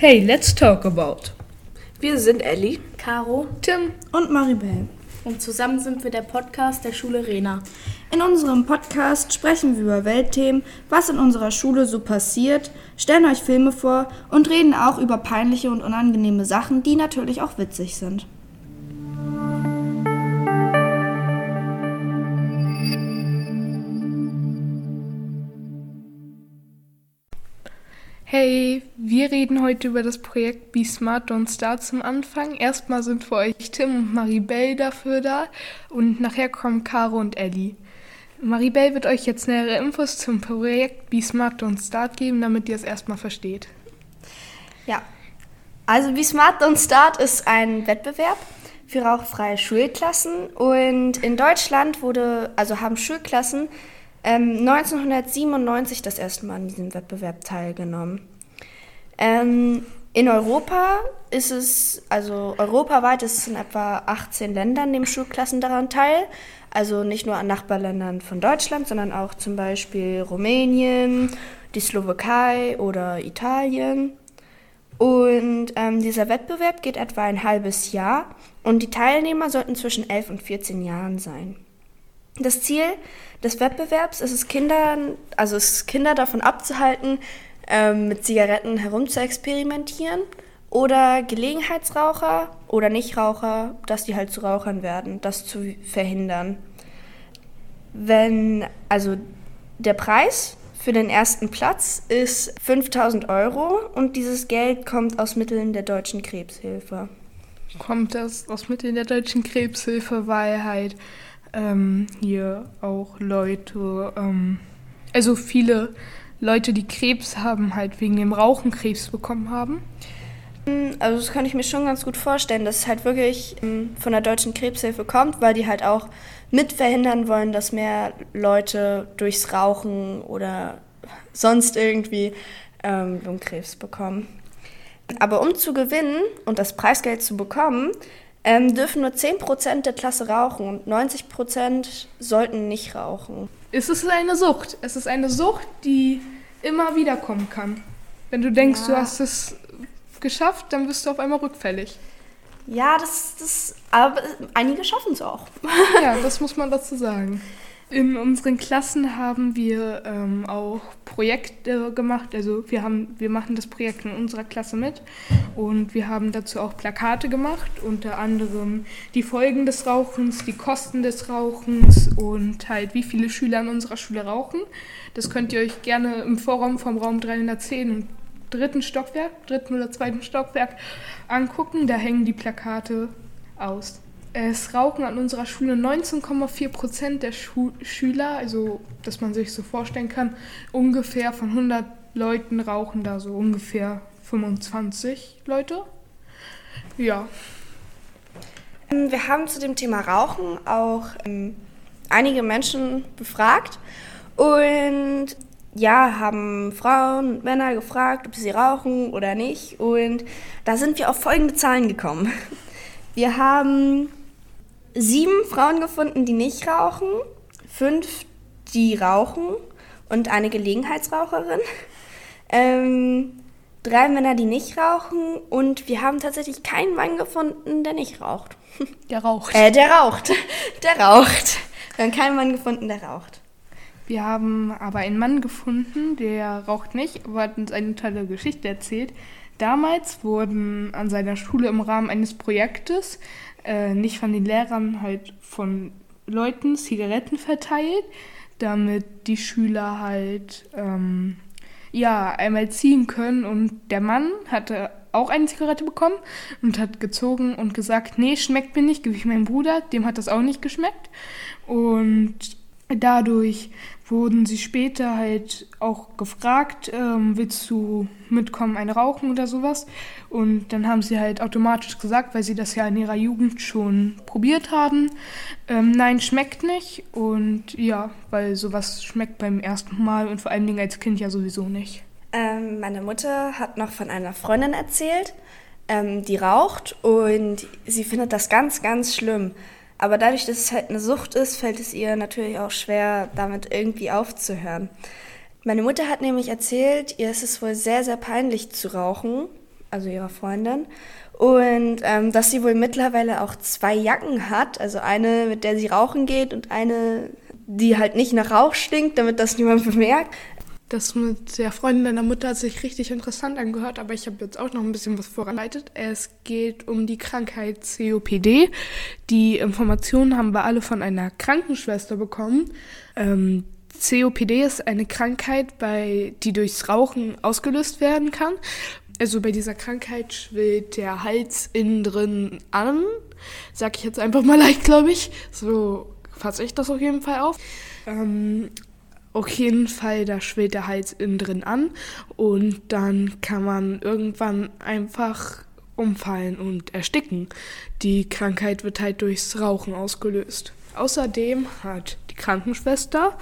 Hey, let's talk about. Wir sind Ellie, Caro Tim und Maribel. und zusammen sind wir der Podcast der Schule Rena. In unserem Podcast sprechen wir über Weltthemen, was in unserer Schule so passiert, stellen euch Filme vor und reden auch über peinliche und unangenehme Sachen, die natürlich auch witzig sind. Hey, wir reden heute über das Projekt Be Smart Don't Start zum Anfang. Erstmal sind für euch Tim und Maribel dafür da und nachher kommen Caro und Ellie. Maribel wird euch jetzt nähere Infos zum Projekt Be Smart Don't Start geben, damit ihr es erstmal versteht. Ja. Also Be Smart Don't Start ist ein Wettbewerb für rauchfreie Schulklassen und in Deutschland wurde, also haben Schulklassen ähm, 1997 das erste Mal an diesem Wettbewerb teilgenommen. Ähm, in Europa ist es, also europaweit ist es in etwa 18 Ländern, nehmen Schulklassen daran teil. Also nicht nur an Nachbarländern von Deutschland, sondern auch zum Beispiel Rumänien, die Slowakei oder Italien. Und ähm, dieser Wettbewerb geht etwa ein halbes Jahr und die Teilnehmer sollten zwischen 11 und 14 Jahren sein. Das Ziel des Wettbewerbs ist es, Kindern, also es Kinder davon abzuhalten, ähm, mit Zigaretten herumzuexperimentieren oder Gelegenheitsraucher oder Nichtraucher, dass die halt zu Rauchern werden, das zu verhindern. Wenn, also der Preis für den ersten Platz ist 5000 Euro und dieses Geld kommt aus Mitteln der Deutschen Krebshilfe. Kommt das aus Mitteln der Deutschen Krebshilfe, weil halt ähm, hier auch Leute, ähm, also viele Leute, die Krebs haben, halt wegen dem Rauchen Krebs bekommen haben. Also das kann ich mir schon ganz gut vorstellen, dass es halt wirklich ähm, von der Deutschen Krebshilfe kommt, weil die halt auch mit verhindern wollen, dass mehr Leute durchs Rauchen oder sonst irgendwie ähm, Lungenkrebs bekommen. Aber um zu gewinnen und das Preisgeld zu bekommen, ähm, dürfen nur 10% der Klasse rauchen und 90% sollten nicht rauchen. Es ist eine Sucht. Es ist eine Sucht, die immer wieder kommen kann. Wenn du denkst, Ja. du hast es geschafft, dann bist du auf einmal rückfällig. Ja, das, das, aber einige schaffen es auch. Ja, das muss man dazu sagen. In unseren Klassen haben wir ähm, auch Projekte gemacht. Also wir haben, wir machen das Projekt in unserer Klasse mit und wir haben dazu auch Plakate gemacht, unter anderem die Folgen des Rauchens, die Kosten des Rauchens und halt wie viele Schüler in unserer Schule rauchen. Das könnt ihr euch gerne im Vorraum vom Raum 310 im dritten Stockwerk, dritten oder zweiten Stockwerk angucken. Da hängen die Plakate aus. Es rauchen an unserer Schule 19,4 Prozent der Schu Schüler, also dass man sich so vorstellen kann, ungefähr von 100 Leuten rauchen da so ungefähr 25 Leute. Ja, Ähm, Wir haben zu dem Thema Rauchen auch ähm, einige Menschen befragt und ja, haben Frauen und Männer gefragt, ob sie rauchen oder nicht. Und da sind wir auf folgende Zahlen gekommen. Wir haben sieben Frauen gefunden, die nicht rauchen, fünf, die rauchen und eine Gelegenheitsraucherin. Ähm, drei Männer, die nicht rauchen und wir haben tatsächlich keinen Mann gefunden, der nicht raucht. der raucht. Äh, der raucht. Der raucht. Wir haben keinen Mann gefunden, der raucht. Wir haben aber einen Mann gefunden, der raucht nicht, aber hat uns eine tolle Geschichte erzählt. Damals wurden an seiner Schule im Rahmen eines Projektes äh, nicht von den Lehrern, halt von Leuten Zigaretten verteilt, damit die Schüler halt ähm, ja einmal ziehen können. Und der Mann hatte auch eine Zigarette bekommen und hat gezogen und gesagt, nee, schmeckt mir nicht, gebe ich meinem Bruder, dem hat das auch nicht geschmeckt. Und dadurch wurden sie später halt auch gefragt, ähm, willst du mitkommen, eine rauchen oder sowas? Und dann haben sie halt automatisch gesagt, weil sie das ja in ihrer Jugend schon probiert haben, ähm, nein, schmeckt nicht. Und ja, weil sowas schmeckt beim ersten Mal und vor allen Dingen als Kind ja sowieso nicht. Ähm, meine Mutter hat noch von einer Freundin erzählt, ähm, die raucht und sie findet das ganz, ganz schlimm. Aber dadurch, dass es halt eine Sucht ist, fällt es ihr natürlich auch schwer, damit irgendwie aufzuhören. Meine Mutter hat nämlich erzählt, ihr ist es wohl sehr, sehr peinlich zu rauchen. also ihrer Freundin. Und ähm, dass sie wohl mittlerweile auch zwei Jacken hat. Also eine, mit der sie rauchen geht und eine, die halt nicht nach Rauch stinkt, damit das niemand bemerkt. Das mit der Freundin deiner Mutter hat sich richtig interessant angehört, aber ich habe jetzt auch noch ein bisschen was vorbereitet. Es geht um die Krankheit COPD. Die Informationen haben wir alle von einer Krankenschwester bekommen. Ähm, COPD ist eine Krankheit, bei, die durchs Rauchen ausgelöst werden kann. Also bei dieser Krankheit schwillt der Hals innen drin an. Sag ich jetzt einfach mal leicht, glaube ich. So fasse ich das auf jeden Fall auf. Ähm, auf jeden Fall, da schwillt der Hals innen drin an und dann kann man irgendwann einfach umfallen und ersticken. Die Krankheit wird halt durchs Rauchen ausgelöst. Außerdem hat die Krankenschwester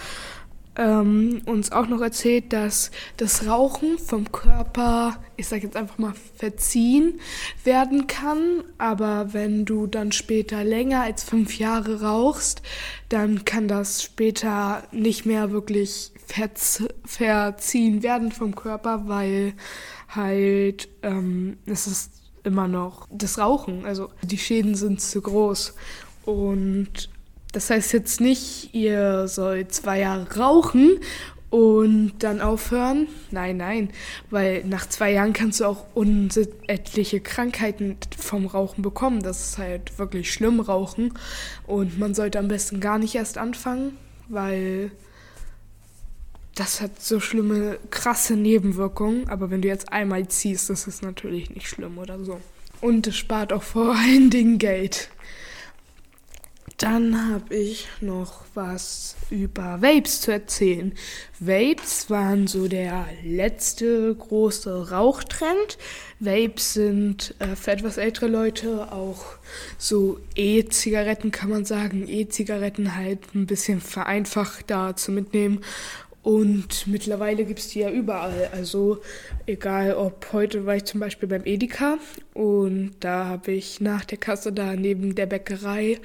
ähm, uns auch noch erzählt, dass das Rauchen vom Körper, ich sage jetzt einfach mal, verziehen werden kann. Aber wenn du dann später länger als fünf Jahre rauchst, dann kann das später nicht mehr wirklich verz verziehen werden vom Körper, weil halt ähm, es ist immer noch das Rauchen. Also die Schäden sind zu groß. Und das heißt jetzt nicht, ihr sollt zwei Jahre rauchen und dann aufhören. Nein, nein, weil nach zwei Jahren kannst du auch unendliche Krankheiten vom Rauchen bekommen. Das ist halt wirklich schlimm, Rauchen. Und man sollte am besten gar nicht erst anfangen, weil das hat so schlimme, krasse Nebenwirkungen. Aber wenn du jetzt einmal ziehst, das ist natürlich nicht schlimm oder so. Und es spart auch vor allen Dingen Geld. Dann habe ich noch was über Vapes zu erzählen. Vapes waren so der letzte große Rauchtrend. Vapes sind äh, für etwas ältere Leute auch so E-Zigaretten, kann man sagen. E-Zigaretten halt ein bisschen vereinfachter zu mitnehmen. Und mittlerweile gibt es die ja überall. Also egal ob heute war ich zum Beispiel beim Edeka und da habe ich nach der Kasse da neben der Bäckerei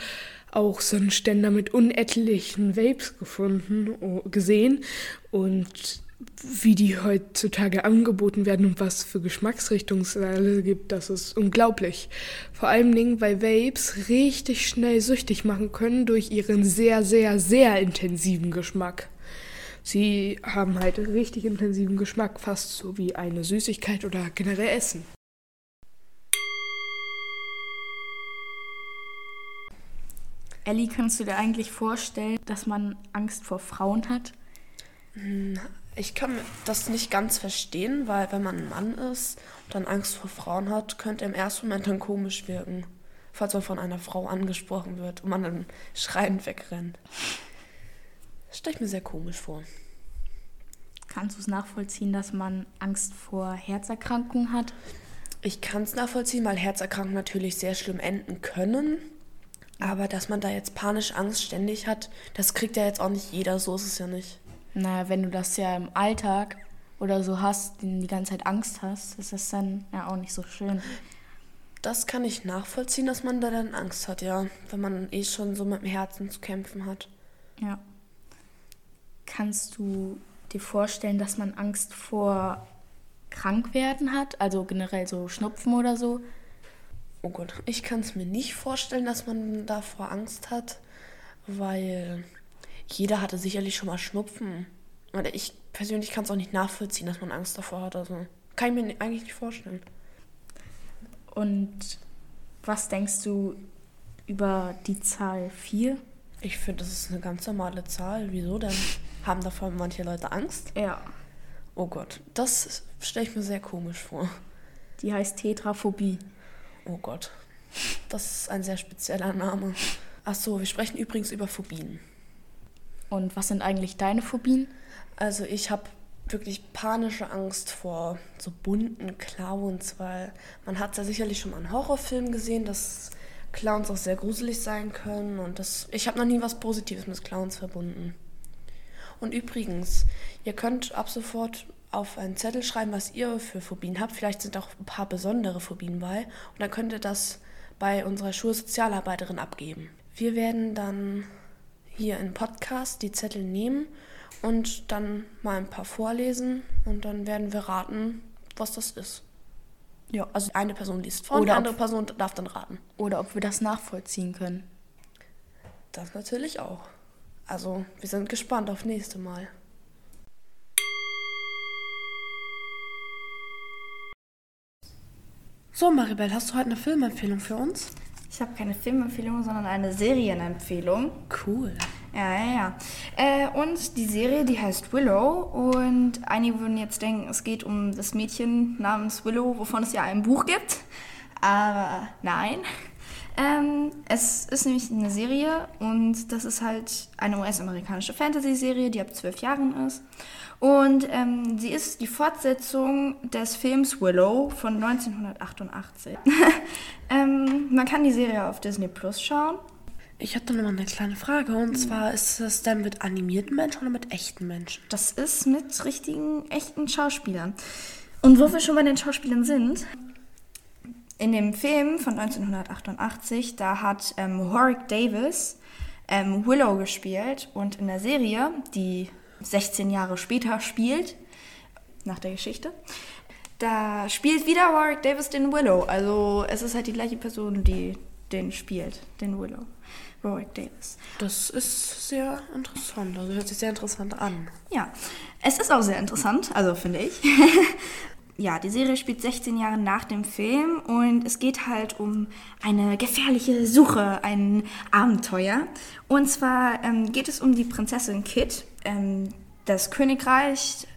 auch so einen Ständer mit unetlichen Vapes gefunden, gesehen und wie die heutzutage angeboten werden und was für Geschmacksrichtungen es gibt, das ist unglaublich. Vor allen Dingen, weil Vapes richtig schnell süchtig machen können durch ihren sehr, sehr, sehr intensiven Geschmack. Sie haben halt richtig intensiven Geschmack, fast so wie eine Süßigkeit oder generell Essen. Ellie, kannst du dir eigentlich vorstellen, dass man Angst vor Frauen hat? Hm, ich kann das nicht ganz verstehen, weil wenn man ein Mann ist und dann Angst vor Frauen hat, könnte im ersten Moment dann komisch wirken, falls man von einer Frau angesprochen wird und man dann schreiend wegrennt. Das stelle ich mir sehr komisch vor. Kannst du es nachvollziehen, dass man Angst vor Herzerkrankungen hat? Ich kann es nachvollziehen, weil Herzerkrankungen natürlich sehr schlimm enden können. Aber dass man da jetzt panisch Angst ständig hat, das kriegt ja jetzt auch nicht jeder, so ist es ja nicht. Naja, wenn du das ja im Alltag oder so hast, die ganze Zeit Angst hast, ist das dann ja auch nicht so schön. Das kann ich nachvollziehen, dass man da dann Angst hat, ja. Wenn man eh schon so mit dem Herzen zu kämpfen hat. Ja. Kannst du dir vorstellen, dass man Angst vor Krankwerden hat? Also generell so Schnupfen oder so? Oh Gott, ich kann es mir nicht vorstellen, dass man davor Angst hat, weil jeder hatte sicherlich schon mal Schnupfen. Oder ich persönlich kann es auch nicht nachvollziehen, dass man Angst davor hat. Also kann ich mir eigentlich nicht vorstellen. Und was denkst du über die Zahl 4? Ich finde, das ist eine ganz normale Zahl. Wieso denn? Haben davon manche Leute Angst? Ja. Oh Gott, das stelle ich mir sehr komisch vor. Die heißt Tetraphobie. Oh Gott, das ist ein sehr spezieller Name. Ach so, wir sprechen übrigens über Phobien. Und was sind eigentlich deine Phobien? Also ich habe wirklich panische Angst vor so bunten Clowns, weil man hat ja sicherlich schon mal einen Horrorfilm gesehen, dass Clowns auch sehr gruselig sein können und das ich habe noch nie was Positives mit Clowns verbunden. Und übrigens, ihr könnt ab sofort auf einen Zettel schreiben, was ihr für Phobien habt. Vielleicht sind auch ein paar besondere Phobien bei. Und dann könnt ihr das bei unserer Schulsozialarbeiterin abgeben. Wir werden dann hier im Podcast die Zettel nehmen und dann mal ein paar vorlesen und dann werden wir raten, was das ist. Ja, also eine Person liest vor und die Oder andere Person darf dann raten. Oder ob wir das nachvollziehen können. Das natürlich auch. Also, wir sind gespannt auf nächste Mal. So, Maribel, hast du heute eine Filmempfehlung für uns? Ich habe keine Filmempfehlung, sondern eine Serienempfehlung. Cool. Ja, ja, ja. Äh, und die Serie, die heißt Willow. Und einige würden jetzt denken, es geht um das Mädchen namens Willow, wovon es ja ein Buch gibt. Aber nein. Ähm, es ist nämlich eine Serie und das ist halt eine US-amerikanische Fantasy-Serie, die ab zwölf Jahren ist. Und ähm, sie ist die Fortsetzung des Films Willow von 1988. ähm, man kann die Serie auf Disney Plus schauen. Ich hatte noch mal eine kleine Frage. Und zwar, ist das dann mit animierten Menschen oder mit echten Menschen? Das ist mit richtigen, echten Schauspielern. Und wo wir schon bei den Schauspielern sind, in dem Film von 1988, da hat ähm, Warwick Davis ähm, Willow gespielt und in der Serie, die 16 Jahre später spielt, nach der Geschichte, da spielt wieder Warwick Davis den Willow. Also es ist halt die gleiche Person, die den spielt, den Willow. Warwick Davis. Das ist sehr interessant. Also hört sich sehr interessant an. Ja, es ist auch sehr interessant, also finde ich. ja, die Serie spielt 16 Jahre nach dem Film und es geht halt um eine gefährliche Suche, ein Abenteuer. Und zwar ähm, geht es um die Prinzessin Kit, ähm, das Königreich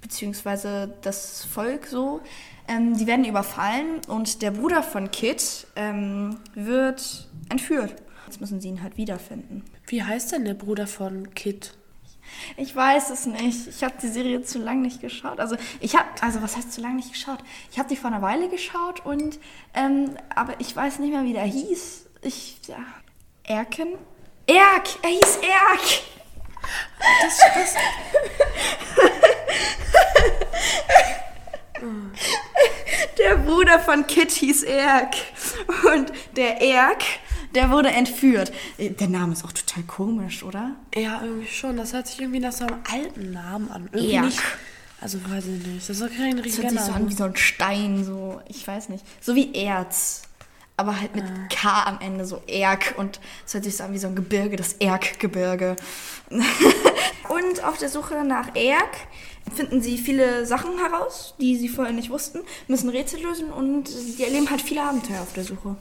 beziehungsweise das Volk so. Ähm, die werden überfallen und der Bruder von Kit ähm, wird entführt. Jetzt müssen sie ihn halt wiederfinden. Wie heißt denn der Bruder von Kit? Ich weiß es nicht. Ich habe die Serie zu lange nicht geschaut. Also ich habe, also was heißt zu lange nicht geschaut? Ich habe die vor einer Weile geschaut und, ähm, aber ich weiß nicht mehr, wie der hieß. Ich, ja, Erken? Erk! Er hieß Erk! Das, das, Der Bruder von Kit hieß Erk. Und der Erk, der wurde entführt. Der Name ist auch total komisch, oder? ja, irgendwie schon. Das hört sich irgendwie nach so einem alten Namen an. Irgendwie Erk. nicht. Also weiß ich nicht. Das ist doch kein Das richtiger hört sich so an Name. wie so ein Stein, so, ich weiß nicht. So wie Erz. Aber halt mit K am Ende, so Erk. Und es hört sich so an wie so ein Gebirge, das Erkgebirge. und auf der Suche nach Erk finden sie viele Sachen heraus, die sie vorher nicht wussten, müssen Rätsel lösen und sie erleben halt viele Abenteuer auf der Suche.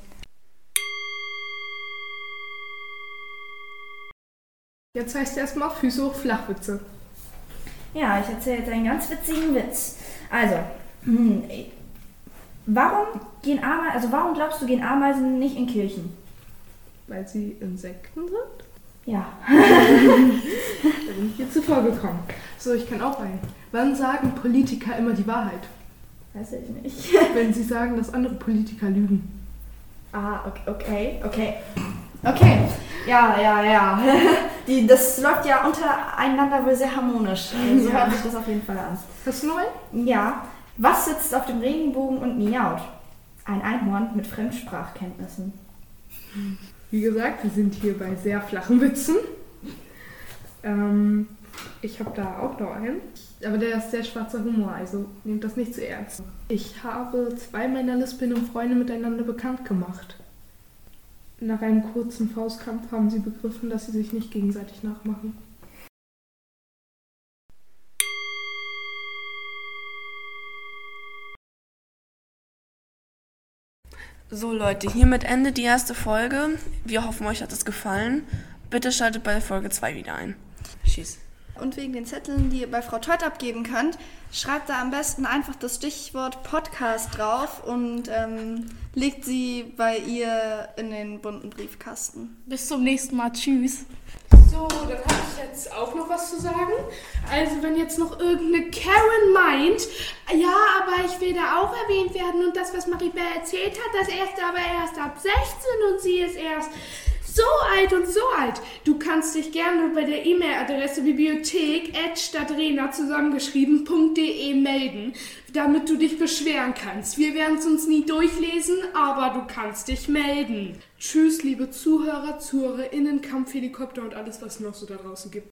Jetzt heißt erstmal Füße hoch Flachwitze. Ja, ich erzähle jetzt einen ganz witzigen Witz. Also, hm, warum gehen Ameisen, also warum glaubst du, gehen Ameisen nicht in Kirchen? Weil sie Insekten sind? Ja. Da bin ich hier zuvor gekommen. So, ich kann auch einen. Wann sagen Politiker immer die Wahrheit? Weiß ich nicht. Wenn sie sagen, dass andere Politiker lügen. Ah, okay, okay, okay. Okay, ja, ja, ja. Die, das läuft ja untereinander wohl sehr harmonisch. Also so hört sich das auf jeden Fall an. Hast du? Ja, was sitzt auf dem Regenbogen und miaut? Ein Einhorn mit Fremdsprachkenntnissen. Wie gesagt, wir sind hier bei sehr flachen Witzen. Ähm, ich habe da auch noch einen. Aber der ist sehr schwarzer Humor, also nehmt das nicht zu ernst. Ich habe zwei meiner Lispinnen Freunde miteinander bekannt gemacht. Nach einem kurzen Faustkampf haben sie begriffen, dass sie sich nicht gegenseitig nachmachen. So Leute, hiermit endet die erste Folge. Wir hoffen, euch hat es gefallen. Bitte schaltet bei Folge 2 wieder ein. Tschüss. Und wegen den Zetteln, die ihr bei Frau Teut abgeben könnt, schreibt da am besten einfach das Stichwort Podcast drauf und ähm, legt sie bei ihr in den bunten Briefkasten. Bis zum nächsten Mal. Tschüss. So, dann habe ich jetzt auch noch was zu sagen. Also, wenn jetzt noch irgendeine Karen meint, ja, aber ich will da auch erwähnt werden und das, was Maribel erzählt hat, das erst aber erst ab 16 und sie ist erst so alt und so alt. Du kannst dich gerne bei der E-Mail-Adresse bibliothek.stadtrena zusammengeschrieben.de melden, damit du dich beschweren kannst. Wir werden es uns nie durchlesen, aber du kannst dich melden. Tschüss, liebe Zuhörer, ZuhörerInnen, Kampfhelikopter und alles, was noch so da draußen gibt.